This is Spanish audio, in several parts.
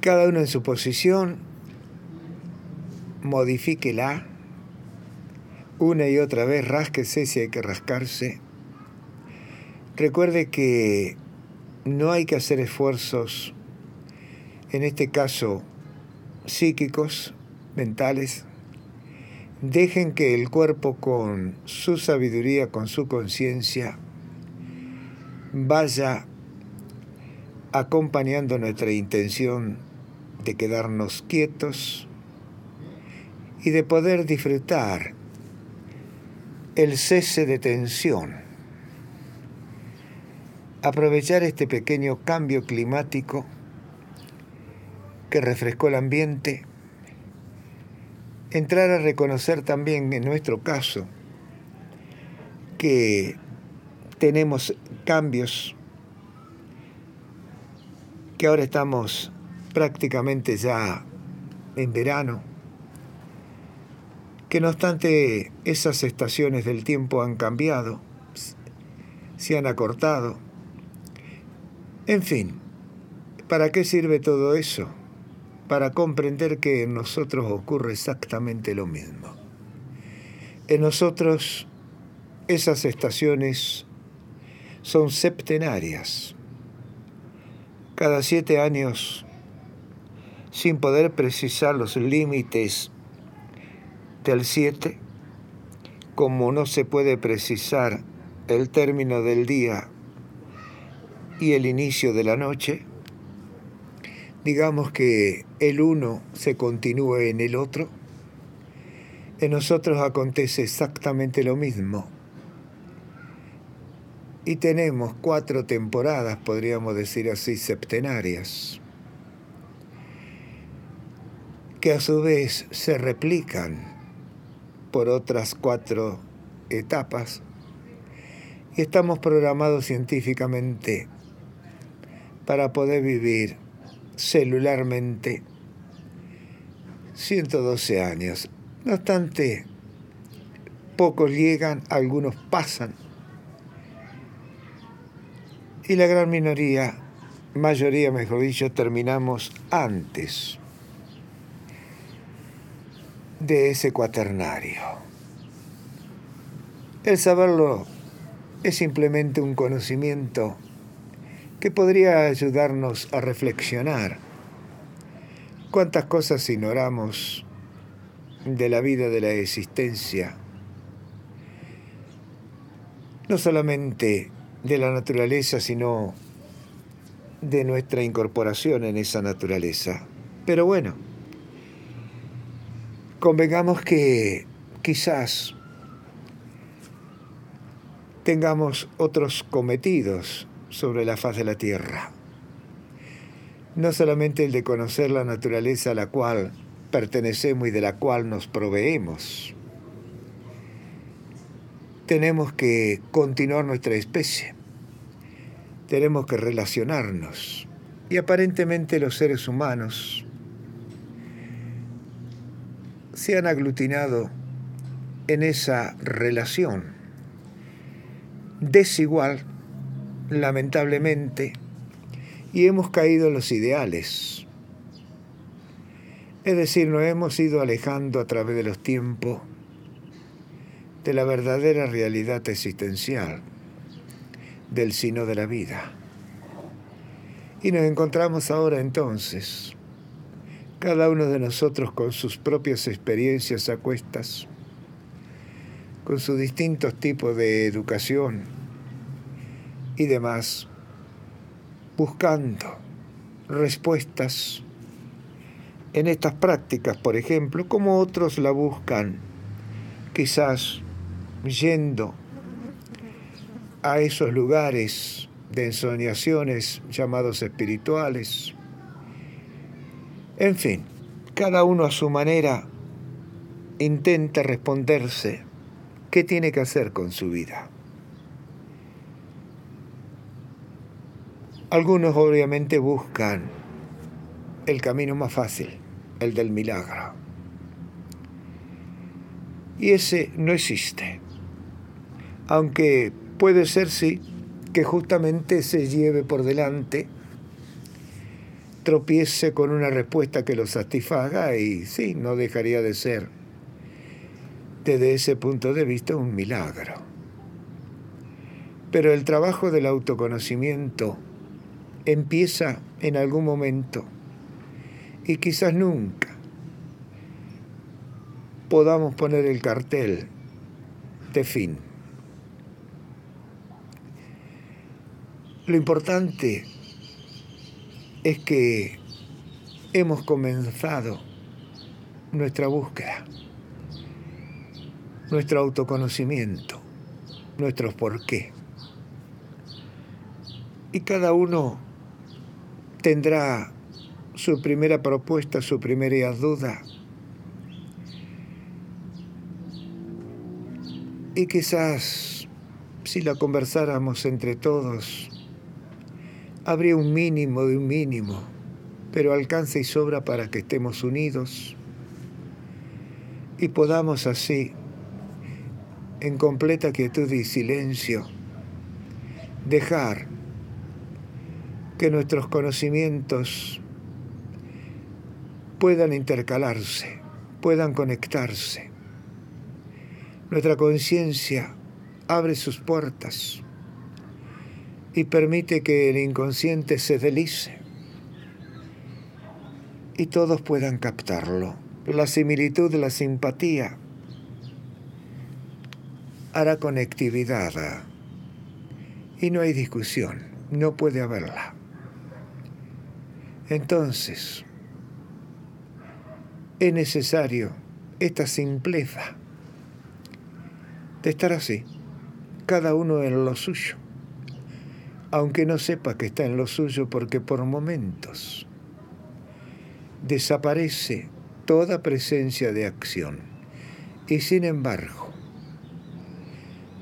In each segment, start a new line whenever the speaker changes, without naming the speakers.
Cada uno en su posición, modifíquela una y otra vez, rásquese si hay que rascarse. Recuerde que no hay que hacer esfuerzos, en este caso psíquicos, mentales. Dejen que el cuerpo con su sabiduría, con su conciencia, vaya acompañando nuestra intención de quedarnos quietos y de poder disfrutar el cese de tensión. Aprovechar este pequeño cambio climático que refrescó el ambiente, entrar a reconocer también en nuestro caso que tenemos cambios, que ahora estamos prácticamente ya en verano, que no obstante esas estaciones del tiempo han cambiado, se han acortado. En fin, ¿para qué sirve todo eso? Para comprender que en nosotros ocurre exactamente lo mismo. En nosotros esas estaciones son septenarias. Cada siete años, sin poder precisar los límites del 7, como no se puede precisar el término del día y el inicio de la noche, digamos que el uno se continúe en el otro, en nosotros acontece exactamente lo mismo. Y tenemos cuatro temporadas, podríamos decir así, septenarias, que a su vez se replican por otras cuatro etapas. Y estamos programados científicamente para poder vivir celularmente 112 años. No obstante, pocos llegan, algunos pasan. Y la gran minoría, mayoría mejor dicho, terminamos antes de ese cuaternario. El saberlo es simplemente un conocimiento que podría ayudarnos a reflexionar cuántas cosas ignoramos de la vida, de la existencia, no solamente de la naturaleza, sino de nuestra incorporación en esa naturaleza. Pero bueno, convengamos que quizás tengamos otros cometidos sobre la faz de la tierra. No solamente el de conocer la naturaleza a la cual pertenecemos y de la cual nos proveemos. Tenemos que continuar nuestra especie. Tenemos que relacionarnos. Y aparentemente los seres humanos se han aglutinado en esa relación desigual, lamentablemente, y hemos caído en los ideales. Es decir, nos hemos ido alejando a través de los tiempos de la verdadera realidad existencial, del sino de la vida. Y nos encontramos ahora entonces cada uno de nosotros con sus propias experiencias a cuestas, con sus distintos tipos de educación y demás, buscando respuestas en estas prácticas, por ejemplo, como otros la buscan, quizás yendo a esos lugares de ensoñaciones llamados espirituales, en fin, cada uno a su manera intenta responderse qué tiene que hacer con su vida. Algunos obviamente buscan el camino más fácil, el del milagro. Y ese no existe. Aunque puede ser, sí, que justamente se lleve por delante tropiece con una respuesta que lo satisfaga y sí, no dejaría de ser desde ese punto de vista un milagro. Pero el trabajo del autoconocimiento empieza en algún momento y quizás nunca podamos poner el cartel de fin. Lo importante es que hemos comenzado nuestra búsqueda, nuestro autoconocimiento, nuestros por qué. Y cada uno tendrá su primera propuesta, su primera duda. Y quizás si la conversáramos entre todos, habría un mínimo de un mínimo, pero alcanza y sobra para que estemos unidos y podamos así, en completa quietud y silencio, dejar que nuestros conocimientos puedan intercalarse, puedan conectarse. Nuestra conciencia abre sus puertas y permite que el inconsciente se delice y todos puedan captarlo. La similitud, la simpatía hará conectividad y no hay discusión, no puede haberla. Entonces, es necesario esta simpleza de estar así, cada uno en lo suyo, aunque no sepa que está en lo suyo porque por momentos desaparece toda presencia de acción y sin embargo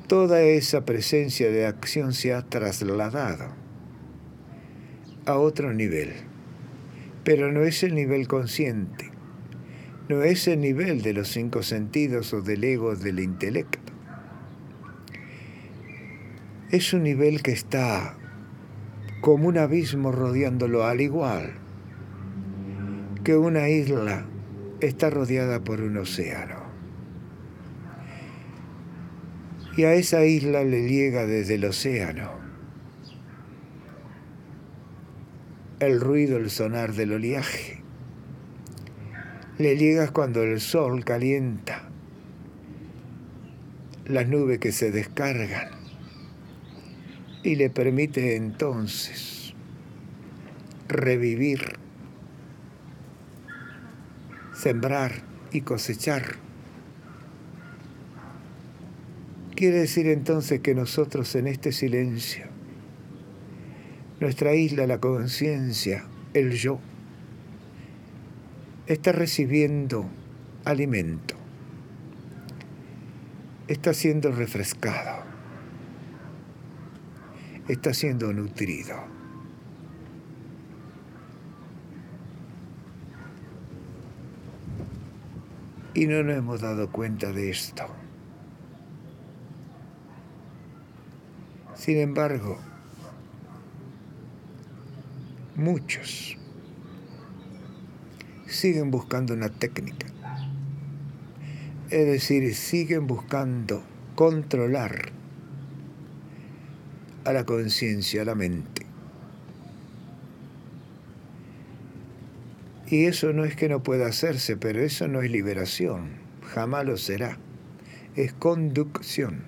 toda esa presencia de acción se ha trasladado a otro nivel pero no es el nivel consciente, no es el nivel de los cinco sentidos o del ego del intelecto. Es un nivel que está como un abismo rodeándolo al igual que una isla está rodeada por un océano. Y a esa isla le llega desde el océano el ruido, el sonar del oleaje. Le llegas cuando el sol calienta las nubes que se descargan y le permite entonces revivir, sembrar y cosechar. Quiere decir entonces que nosotros en este silencio nuestra isla, la conciencia, el yo, está recibiendo alimento, está siendo refrescado, está siendo nutrido. Y no nos hemos dado cuenta de esto. Sin embargo, muchos siguen buscando una técnica. Es decir, siguen buscando controlar a la conciencia, a la mente. Y eso no es que no pueda hacerse, pero eso no es liberación, jamás lo será. Es conducción.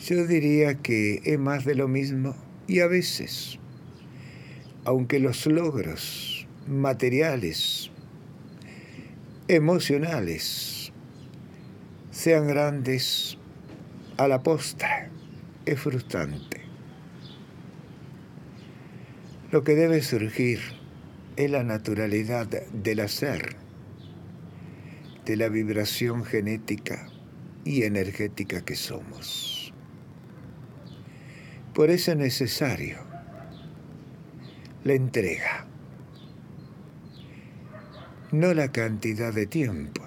Yo diría que es más de lo mismo y a veces aunque los logros materiales, emocionales, sean grandes, a la postre es frustrante. Lo que debe surgir es la naturalidad del hacer, de la vibración genética y energética que somos. Por eso es necesario la entrega, no la cantidad de tiempo,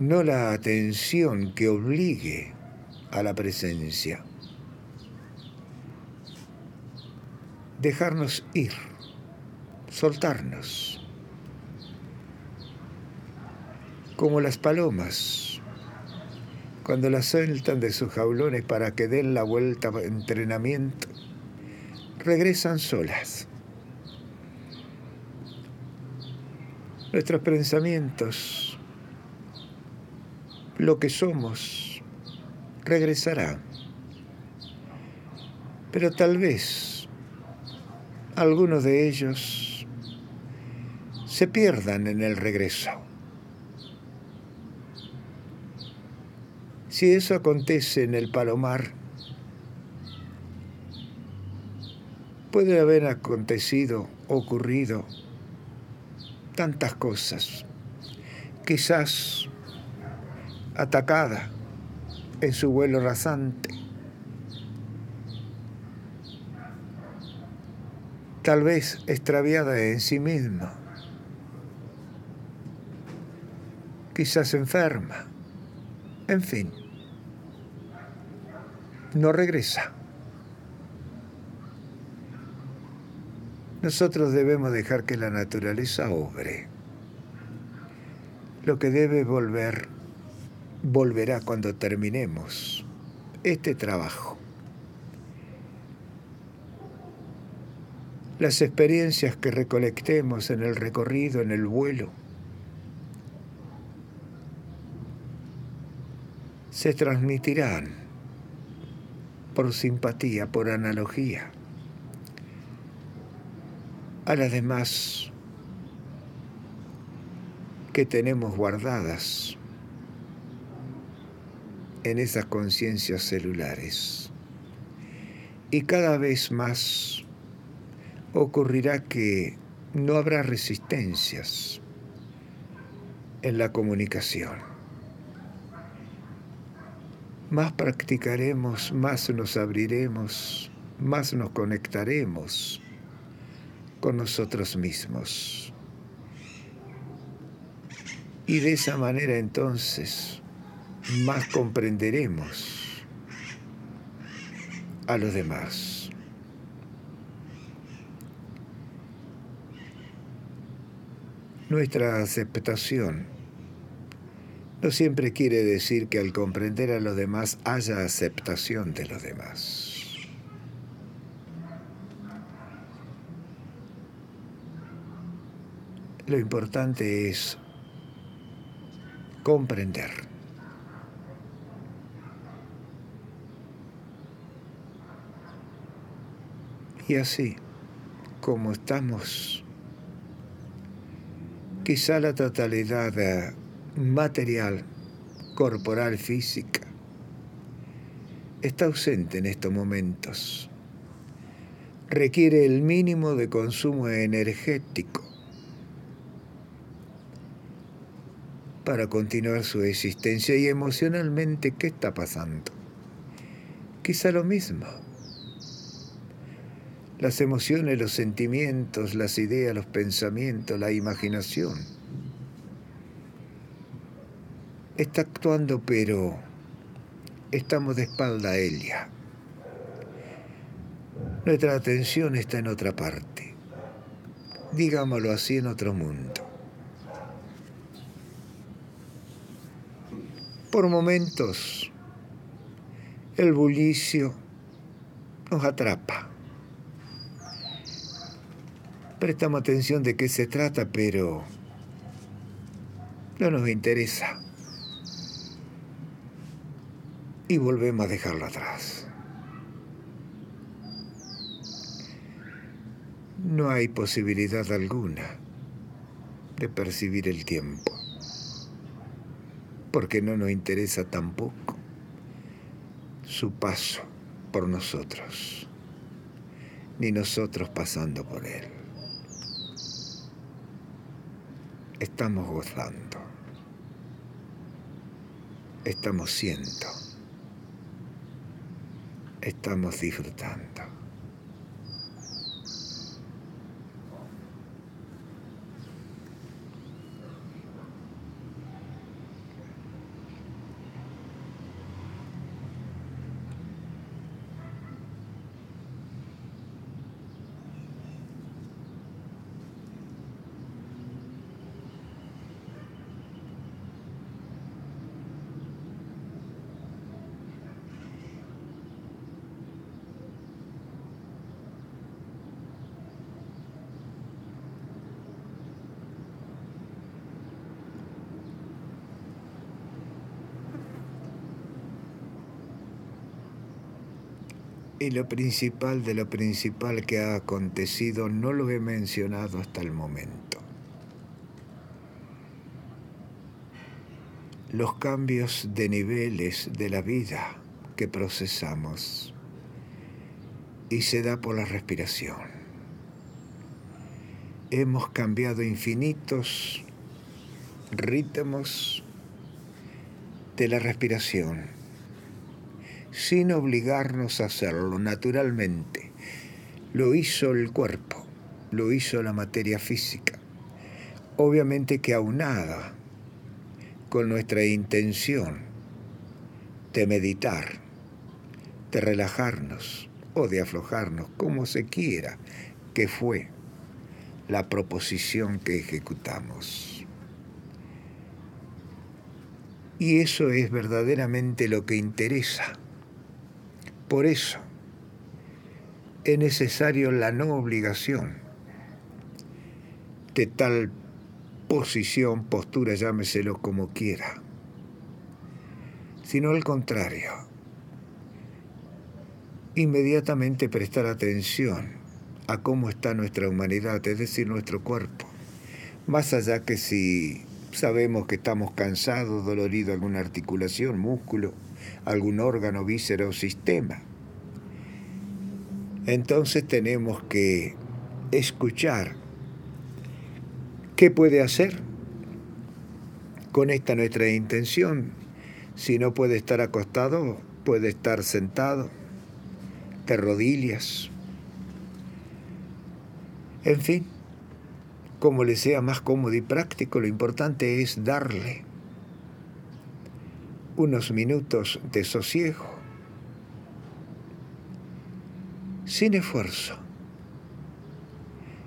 no la atención que obligue a la presencia. dejarnos ir, soltarnos, como las palomas, cuando las sueltan de sus jaulones para que den la vuelta entrenamiento, regresan solas. Nuestros pensamientos, lo que somos, regresará. Pero tal vez algunos de ellos se pierdan en el regreso. Si eso acontece en el palomar, puede haber acontecido, ocurrido tantas cosas. Quizás atacada en su vuelo rasante. Tal vez extraviada en sí misma. Quizás enferma. En fin, no regresa. Nosotros debemos dejar que la naturaleza obre. Lo que debe volver, volverá cuando terminemos este trabajo. Las experiencias que recolectemos en el recorrido, en el vuelo, se transmitirán por simpatía, por analogía a las demás que tenemos guardadas en esas conciencias celulares. Y cada vez más ocurrirá que no habrá resistencias en la comunicación. Más practicaremos, más nos abriremos, más nos conectaremos con nosotros mismos. Y de esa manera entonces más comprenderemos a los demás. Nuestra aceptación no siempre quiere decir que al comprender a los demás haya aceptación de los demás. Lo importante es comprender. Y así, como estamos, quizá la totalidad material, corporal, física, está ausente en estos momentos. Requiere el mínimo de consumo energético para continuar su existencia y emocionalmente, ¿qué está pasando? Quizá lo mismo. Las emociones, los sentimientos, las ideas, los pensamientos, la imaginación. Está actuando, pero estamos de espalda a ella. Nuestra atención está en otra parte. Digámoslo así, en otro mundo. Por momentos, el bullicio nos atrapa. Prestamos atención de qué se trata, pero no nos interesa. Y volvemos a dejarlo atrás. No hay posibilidad alguna de percibir el tiempo porque no nos interesa tampoco su paso por nosotros, ni nosotros pasando por él. Estamos gozando, estamos siendo, estamos disfrutando. Y lo principal de lo principal que ha acontecido no lo he mencionado hasta el momento. Los cambios de niveles de la vida que procesamos y se da por la respiración. Hemos cambiado infinitos ritmos de la respiración sin obligarnos a hacerlo naturalmente. Lo hizo el cuerpo, lo hizo la materia física. Obviamente que aunada con nuestra intención de meditar, de relajarnos o de aflojarnos, como se quiera, que fue la proposición que ejecutamos. Y eso es verdaderamente lo que interesa por eso es necesario la no obligación de tal posición, postura, llámeselo como quiera, sino al contrario, inmediatamente prestar atención a cómo está nuestra humanidad, es decir, nuestro cuerpo, más allá que si sabemos que estamos cansados, dolorido alguna articulación, músculo, algún órgano, víscera o sistema. Entonces tenemos que escuchar qué puede hacer con esta nuestra intención. Si no puede estar acostado, puede estar sentado, de rodillas. En fin, como le sea más cómodo y práctico, lo importante es darle unos minutos de sosiego, sin esfuerzo.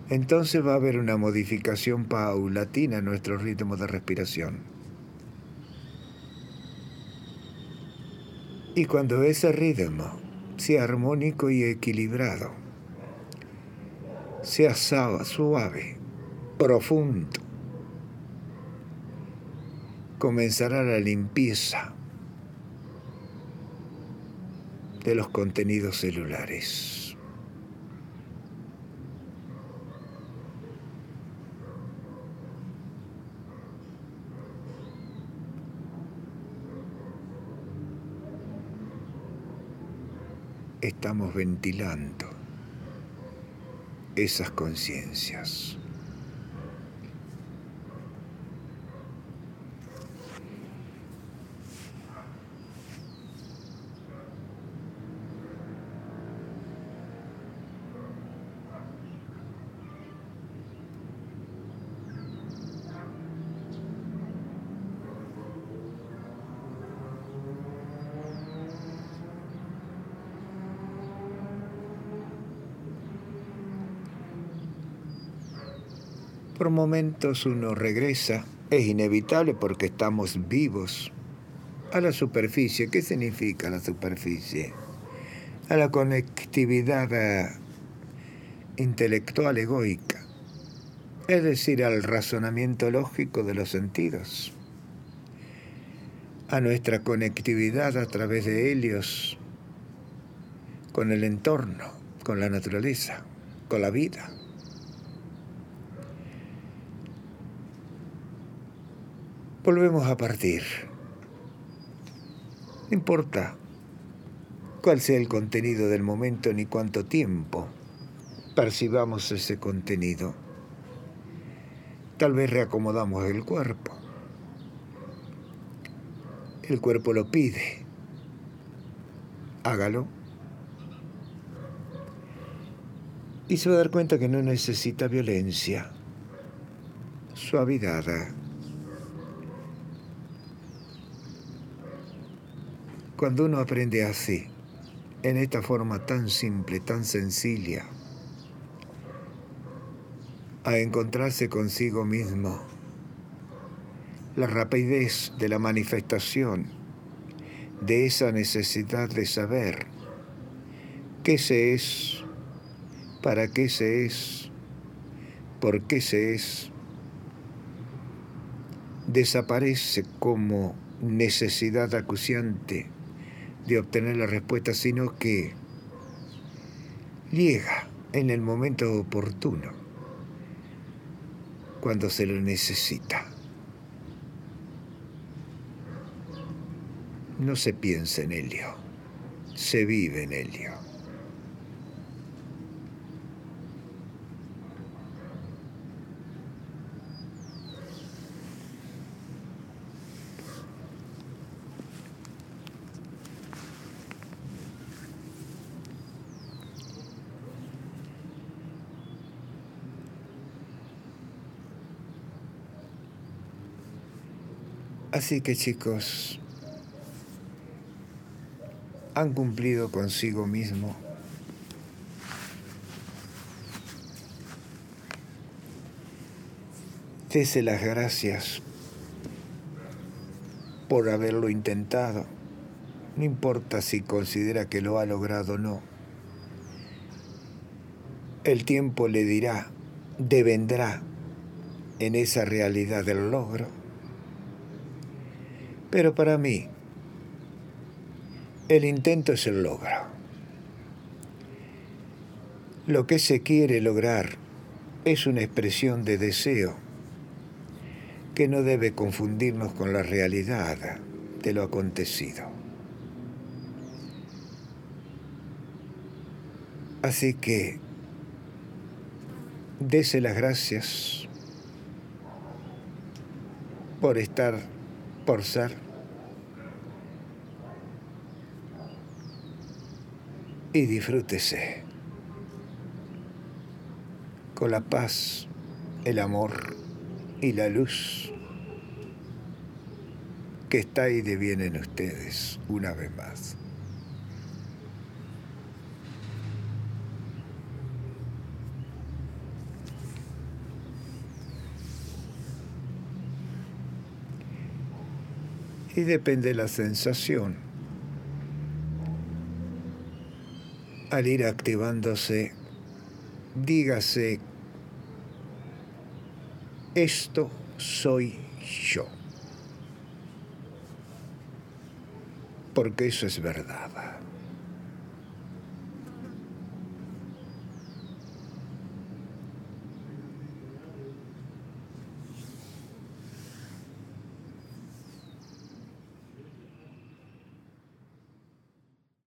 Entonces va a haber una modificación paulatina en nuestro ritmo de respiración. Y cuando ese ritmo sea armónico y equilibrado, sea suave, profundo, comenzará la limpieza de los contenidos celulares. Estamos ventilando esas conciencias. Por momentos uno regresa, es inevitable porque estamos vivos, a la superficie. ¿Qué significa la superficie? A la conectividad eh, intelectual egoica, es decir, al razonamiento lógico de los sentidos, a nuestra conectividad a través de helios con el entorno, con la naturaleza, con la vida. Volvemos a partir. No importa cuál sea el contenido del momento ni cuánto tiempo percibamos ese contenido. Tal vez reacomodamos el cuerpo. El cuerpo lo pide. Hágalo. Y se va a dar cuenta que no necesita violencia, suavidad. Cuando uno aprende así, en esta forma tan simple, tan sencilla, a encontrarse consigo mismo, la rapidez de la manifestación de esa necesidad de saber qué se es, para qué se es, por qué se es, desaparece como necesidad acuciante de obtener la respuesta, sino que llega en el momento oportuno, cuando se lo necesita. No se piensa en Helio, se vive en Helio. Así que chicos, han cumplido consigo mismo Dese las gracias por haberlo intentado. No importa si considera que lo ha logrado o no. El tiempo le dirá, devendrá en esa realidad del logro pero para mí, el intento es el logro. Lo que se quiere lograr es una expresión de deseo que no debe confundirnos con la realidad de lo acontecido. Así que, dese las gracias por estar por ser. Y disfrútese con la paz, el amor y la luz que está ahí de bien en ustedes una vez más. Y depende de la sensación. Al ir activándose, dígase, esto soy yo. Porque eso es verdad.